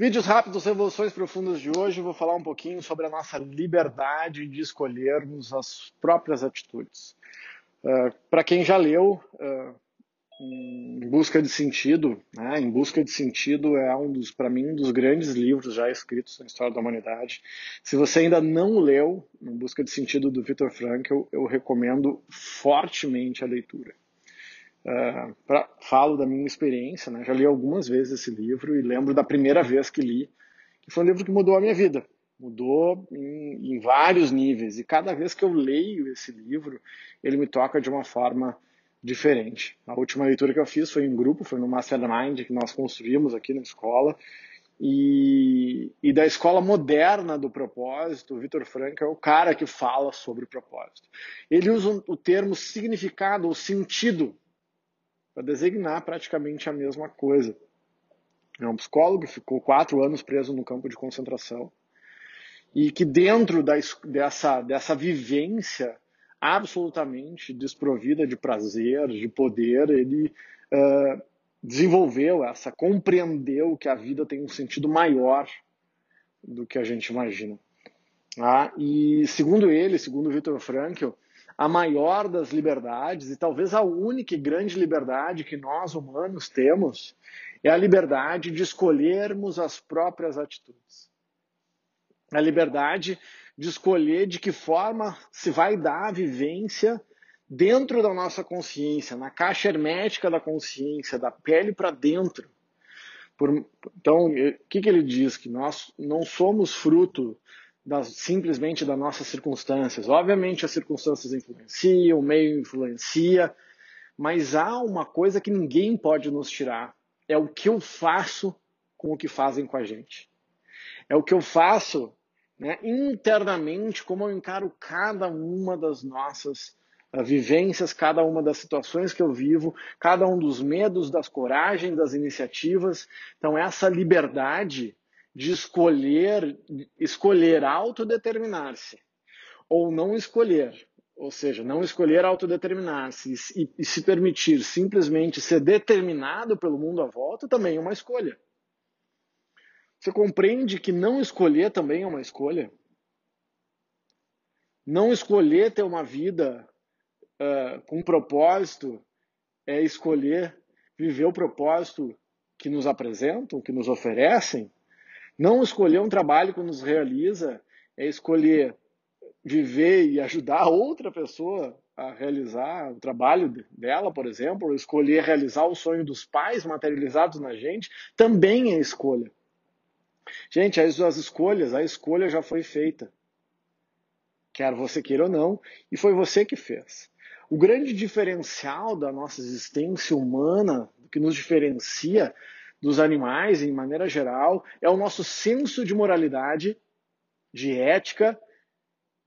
Vídeos rápidos, revoluções profundas de hoje. Vou falar um pouquinho sobre a nossa liberdade de escolhermos as próprias atitudes. Uh, Para quem já leu, uh, em busca de sentido, né? em busca de sentido é um dos, para mim, um dos grandes livros já escritos na história da humanidade. Se você ainda não leu, em busca de sentido do Viktor Frankl, eu recomendo fortemente a leitura. Uh, pra, falo da minha experiência, né? já li algumas vezes esse livro e lembro da primeira vez que li, que foi um livro que mudou a minha vida, mudou em, em vários níveis. E cada vez que eu leio esse livro, ele me toca de uma forma diferente. A última leitura que eu fiz foi em grupo, foi no Mastermind que nós construímos aqui na escola. E, e da escola moderna do propósito, o Vitor Frank é o cara que fala sobre o propósito. Ele usa o termo significado ou sentido para designar praticamente a mesma coisa. É um psicólogo que ficou quatro anos preso no campo de concentração e que dentro da, dessa, dessa vivência absolutamente desprovida de prazer, de poder, ele uh, desenvolveu essa, compreendeu que a vida tem um sentido maior do que a gente imagina. Ah, e segundo ele, segundo Viktor Frankl, a maior das liberdades e talvez a única e grande liberdade que nós humanos temos é a liberdade de escolhermos as próprias atitudes. A liberdade de escolher de que forma se vai dar a vivência dentro da nossa consciência, na caixa hermética da consciência, da pele para dentro. Por, então, o que, que ele diz? Que nós não somos fruto das, simplesmente das nossas circunstâncias. Obviamente, as circunstâncias influenciam, o meio influencia, mas há uma coisa que ninguém pode nos tirar: é o que eu faço com o que fazem com a gente. É o que eu faço né, internamente, como eu encaro cada uma das nossas uh, vivências, cada uma das situações que eu vivo, cada um dos medos, das coragens, das iniciativas. Então, essa liberdade de escolher, escolher autodeterminar-se ou não escolher, ou seja, não escolher autodeterminar-se e, e se permitir simplesmente ser determinado pelo mundo à volta também é uma escolha. Você compreende que não escolher também é uma escolha? Não escolher ter uma vida uh, com propósito é escolher viver o propósito que nos apresentam, que nos oferecem. Não escolher um trabalho que nos realiza é escolher viver e ajudar outra pessoa a realizar o trabalho dela, por exemplo, ou escolher realizar o sonho dos pais materializados na gente, também é escolha. Gente, as, as escolhas, a escolha já foi feita. Quer você queira ou não, e foi você que fez. O grande diferencial da nossa existência humana, que nos diferencia dos animais em maneira geral, é o nosso senso de moralidade, de ética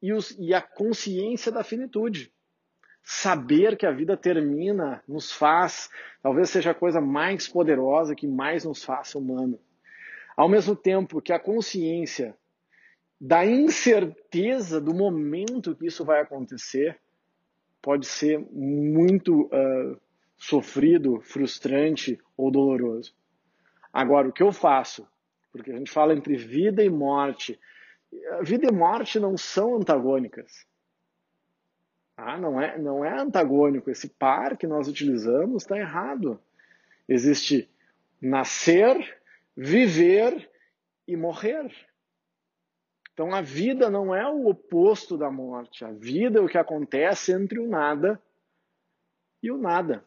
e, os, e a consciência da finitude. Saber que a vida termina nos faz, talvez seja a coisa mais poderosa que mais nos faça humano. Ao mesmo tempo que a consciência da incerteza do momento que isso vai acontecer pode ser muito uh, sofrido, frustrante ou doloroso. Agora, o que eu faço? Porque a gente fala entre vida e morte. Vida e morte não são antagônicas. Ah, não é, não é antagônico. Esse par que nós utilizamos está errado. Existe nascer viver e morrer. Então a vida não é o oposto da morte. A vida é o que acontece entre o nada e o nada.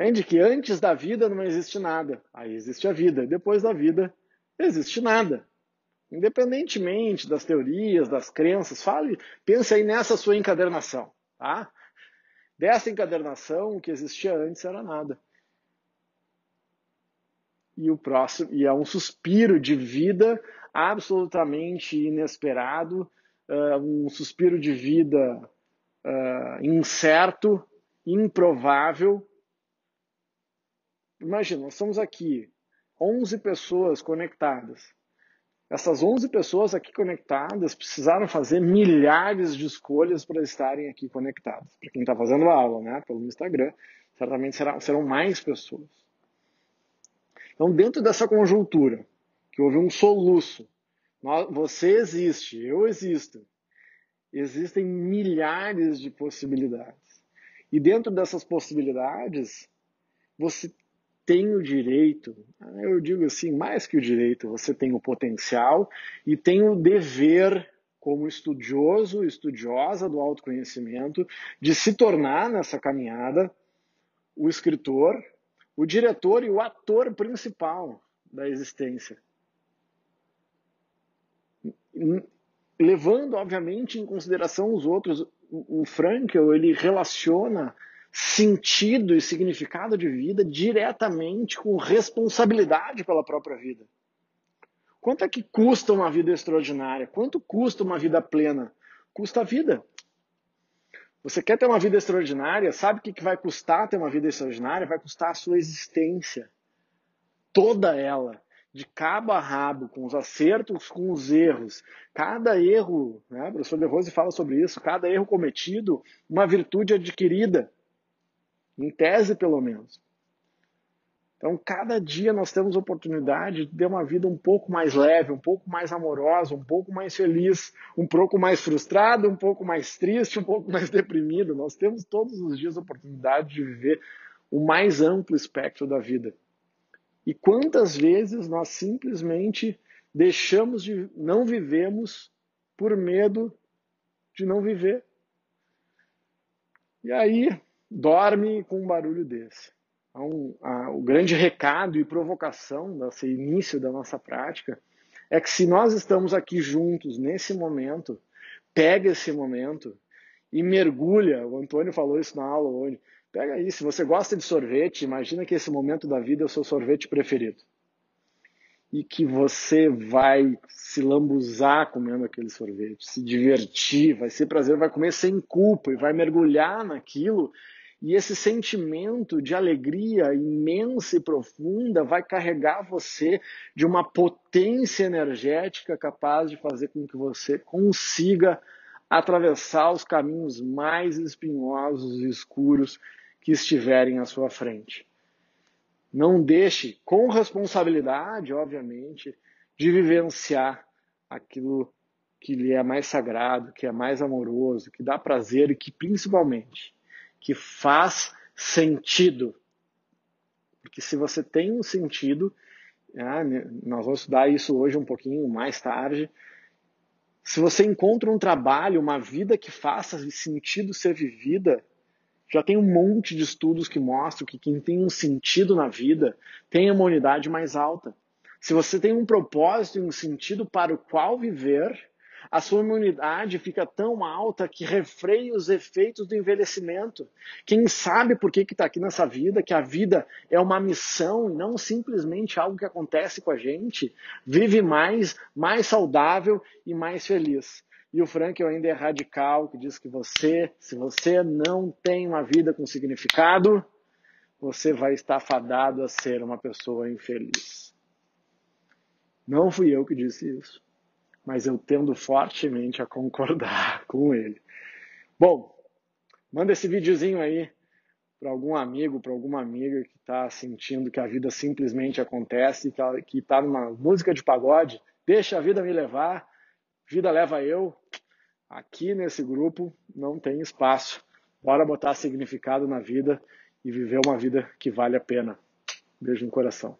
Entende que antes da vida não existe nada. Aí existe a vida. Depois da vida existe nada. Independentemente das teorias, das crenças, fale, pense aí nessa sua encadernação, tá? Dessa encadernação, o que existia antes era nada e o próximo e é um suspiro de vida absolutamente inesperado, uh, um suspiro de vida uh, incerto, improvável. Imagina, nós estamos aqui, 11 pessoas conectadas. Essas 11 pessoas aqui conectadas precisaram fazer milhares de escolhas para estarem aqui conectadas. Para quem está fazendo a aula, né, pelo Instagram, certamente serão, serão mais pessoas. Então, dentro dessa conjuntura, que houve um soluço, você existe, eu existo, existem milhares de possibilidades. E dentro dessas possibilidades, você tem o direito, eu digo assim, mais que o direito, você tem o potencial e tem o dever, como estudioso, estudiosa do autoconhecimento, de se tornar nessa caminhada o escritor, o diretor e o ator principal da existência. Levando, obviamente, em consideração os outros, o Frankel ele relaciona sentido e significado de vida diretamente com responsabilidade pela própria vida. Quanto é que custa uma vida extraordinária? Quanto custa uma vida plena? Custa a vida. Você quer ter uma vida extraordinária? Sabe o que vai custar ter uma vida extraordinária? Vai custar a sua existência. Toda ela. De cabo a rabo, com os acertos, com os erros. Cada erro, né? o professor De Rose fala sobre isso, cada erro cometido, uma virtude adquirida. Em tese, pelo menos. Então, cada dia nós temos oportunidade de ter uma vida um pouco mais leve, um pouco mais amorosa, um pouco mais feliz, um pouco mais frustrado, um pouco mais triste, um pouco mais deprimido. Nós temos todos os dias a oportunidade de viver o mais amplo espectro da vida. E quantas vezes nós simplesmente deixamos de não vivemos por medo de não viver? E aí dorme com um barulho desse. Então, a, o grande recado e provocação desse início da nossa prática é que se nós estamos aqui juntos nesse momento, pega esse momento e mergulha. O Antônio falou isso na aula hoje. Pega aí, se você gosta de sorvete, imagina que esse momento da vida é o seu sorvete preferido. E que você vai se lambuzar comendo aquele sorvete, se divertir, vai ser prazer, vai comer sem culpa e vai mergulhar naquilo e esse sentimento de alegria imensa e profunda vai carregar você de uma potência energética capaz de fazer com que você consiga atravessar os caminhos mais espinhosos e escuros que estiverem à sua frente. Não deixe, com responsabilidade, obviamente, de vivenciar aquilo que lhe é mais sagrado, que é mais amoroso, que dá prazer e que principalmente que faz sentido. Porque se você tem um sentido, ah, nós vamos estudar isso hoje um pouquinho mais tarde. Se você encontra um trabalho, uma vida que faça sentido ser vivida, já tem um monte de estudos que mostram que quem tem um sentido na vida tem a imunidade mais alta. Se você tem um propósito e um sentido para o qual viver, a sua imunidade fica tão alta que refreia os efeitos do envelhecimento. Quem sabe por que está aqui nessa vida, que a vida é uma missão e não simplesmente algo que acontece com a gente, vive mais, mais saudável e mais feliz. E o Frank ainda é radical, que diz que você, se você não tem uma vida com significado, você vai estar fadado a ser uma pessoa infeliz. Não fui eu que disse isso mas eu tendo fortemente a concordar com ele. Bom, manda esse videozinho aí para algum amigo, para alguma amiga que está sentindo que a vida simplesmente acontece, que está numa música de pagode. Deixa a vida me levar, vida leva eu. Aqui nesse grupo não tem espaço. Bora botar significado na vida e viver uma vida que vale a pena. Beijo no coração.